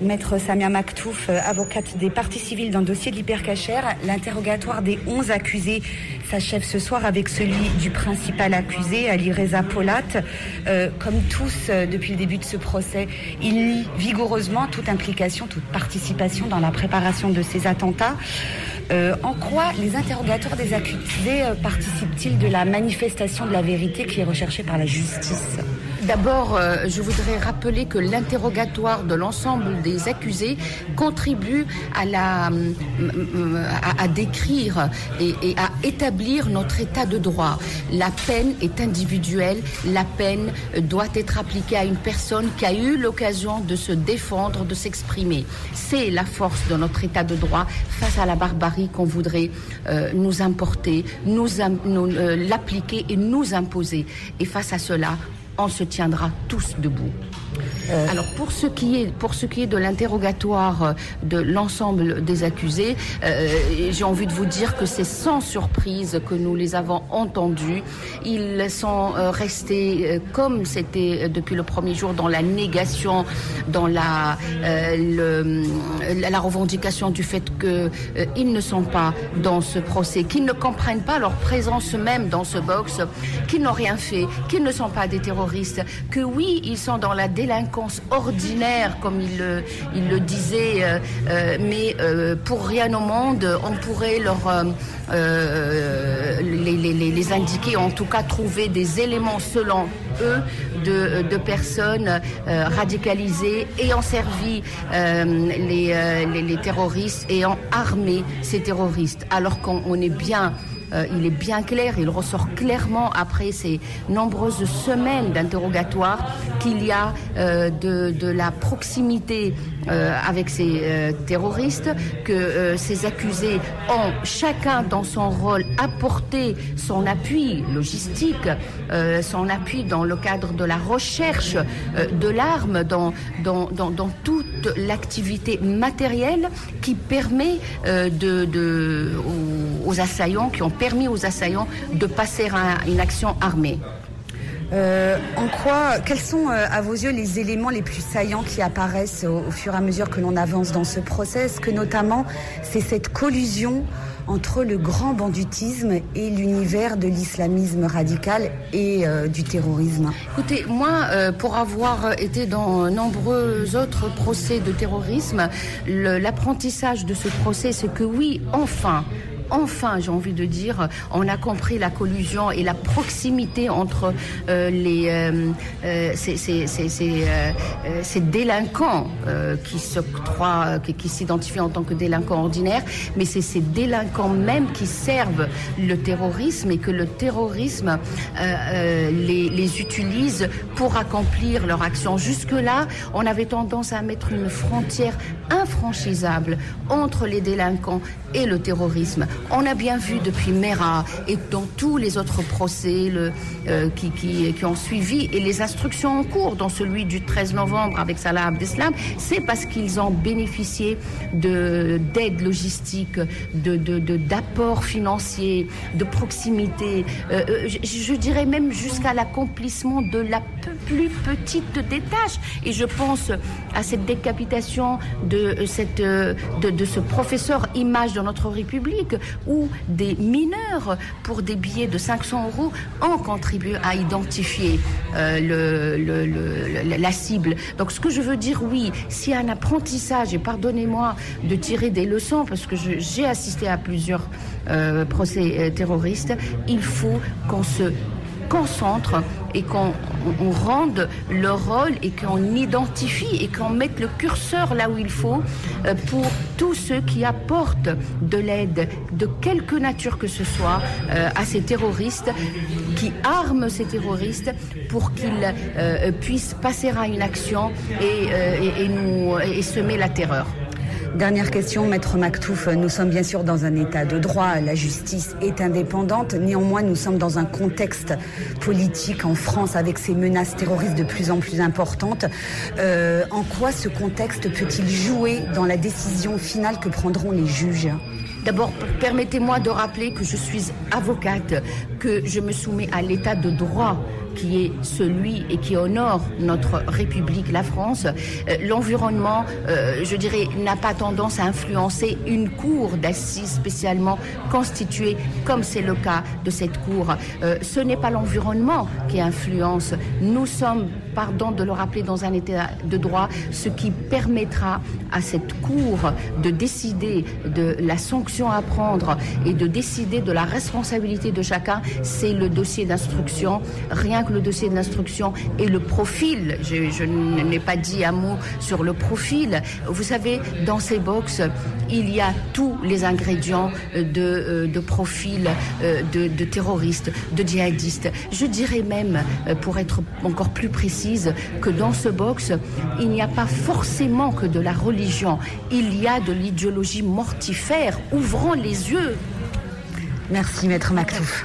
Maître Samia Maktouf, euh, avocate des parties civiles dans le dossier de l'hypercachère, l'interrogatoire des 11 accusés s'achève ce soir avec celui du principal accusé, Ali Reza Polat. Euh, comme tous euh, depuis le début de ce procès, il nie vigoureusement toute implication, toute participation dans la préparation de ces attentats. en quoi les interrogatoires des accusés participent-ils de la manifestation de la vérité qui est recherchée par la justice? D'abord, euh, je voudrais rappeler que l'interrogatoire de l'ensemble des accusés contribue à, la, euh, à, décrire et, à établir notre état de droit. La peine est individuelle, la peine doit être appliquée à une personne qui a eu l'occasion de se défendre, de s'exprimer. C'est la force de notre état de droit face à la barbarie qu'on voudrait euh, nous importer, nous, nous l'appliquer et nous imposer. Et face à cela, on se tiendra tous debout. Euh, Alors pour ce qui est pour ce qui est de l'interrogatoire euh, de l'ensemble des accusés, euh, j'ai envie de vous dire que c'est sans surprise que nous les avons entendus. Ils sont restés comme c'était depuis le premier jour dans la négation, dans la la revendication du fait qu'ils ne sont pas dans ce procès, qu'ils ne comprennent pas leur présence même dans ce box, qu'ils n'ont rien fait, qu'ils ne sont pas des terroristes, que oui ils sont dans la délinquance ordinaire, comme il, le disait, euh, euh, mais euh, pour rien au monde, on pourrait leur les, indiquer, en tout cas trouver des éléments selon eux de, personnes radicalisées ayant servi les, les, terroristes, ayant armé ces terroristes, alors qu'on est bien euh, il est bien clair, il ressort clairement après ces nombreuses semaines d'interrogatoire qu'il y a euh, de, la proximité euh, avec ces terroristes, que ces accusés ont chacun dans son rôle apporté son appui logistique, son appui dans le cadre de la recherche de l'arme, dans, toute l'activité matérielle qui permet de, assaillants qui ont permis aux assaillants de passer à une action armée. Euh, en quoi, quels sont euh, à vos yeux les éléments les plus saillants qui apparaissent au, fur et à mesure que l'on avance dans ce procès Est-ce que notamment c'est cette collusion entre le grand banditisme et l'univers de l'islamisme radical et euh, du terrorisme? Écoutez, moi, pour avoir été dans nombreux autres procès de terrorisme, l'apprentissage de ce procès, c'est que oui, enfin, enfin, j'ai envie de dire, on a compris la collusion et la proximité entre euh, les, euh, euh, ces, ces, ces, ces, délinquants qui se croient, qui, s'identifient en tant que délinquants ordinaires, mais c'est ces délinquants même qui servent le terrorisme et que le terrorisme les, les utilise pour accomplir leur action. Jusque-là, on avait tendance à mettre une frontière infranchissable entre les délinquants et le terrorisme. On a bien vu depuis Mera et dans tous les autres procès euh, qui, ont suivi et les instructions en cours, dans celui du 13 novembre avec Salah Abdeslam, c'est parce qu'ils ont bénéficié d'aide logistique, de, d'apports de, financiers, de proximité, euh, euh, je, dirais même jusqu'à l'accomplissement de la plus petite des tâches. Et je pense à cette décapitation de, de, de ce professeur image de notre République où des mineurs, pour des billets de 500 euros, ont contribué à identifier euh, la cible. Donc ce que je veux dire, oui, s'il y a un apprentissage, et pardonnez-moi de tirer des leçons, parce que j'ai assisté à plusieurs euh, procès euh, terroristes, il faut qu'on se concentre et qu'on rende le rôle et qu'on identifie et qu'on mette le curseur là où il faut euh, pour tous ceux qui apportent de l'aide de quelque nature que ce soit euh, à ces terroristes, qui arment ces terroristes pour qu'ils euh, puissent passer à une action et semer la terreur. Dernière question, Maître Maktouf. Nous sommes bien sûr dans un état de droit. La justice est indépendante. Néanmoins, nous sommes dans un contexte politique en France avec ces menaces terroristes de plus en plus importantes. Euh, en quoi ce contexte peut-il jouer dans la décision finale que prendront les juges? D'abord, permettez-moi de rappeler que je suis avocate, que je me soumets à l'état de droit qui est celui et qui honore notre République, la France, euh, l'environnement, euh, je dirais, n'a pas tendance à influencer une cour d'assises spécialement constituée, comme c'est le cas de cette cour. Euh, ce n'est pas l'environnement qui influence. Nous sommes, pardon de le rappeler, dans un état de droit, ce qui permettra à cette cour de décider de la sanction à prendre et de décider de la responsabilité de chacun, c'est le dossier d'instruction. Rien que le dossier d'instruction et le profil. Je, n'ai pas dit un mot sur le profil. Vous savez, dans ces box, il y a tous les ingrédients de, euh, de profil euh, de, terroristes, de djihadistes. Je dirais même, euh, pour être encore plus précise, que dans ce box, il n'y a pas forcément que de la religion. Il y a de l'idéologie mortifère. Ouvrons les yeux. Merci, Maître Mactouf.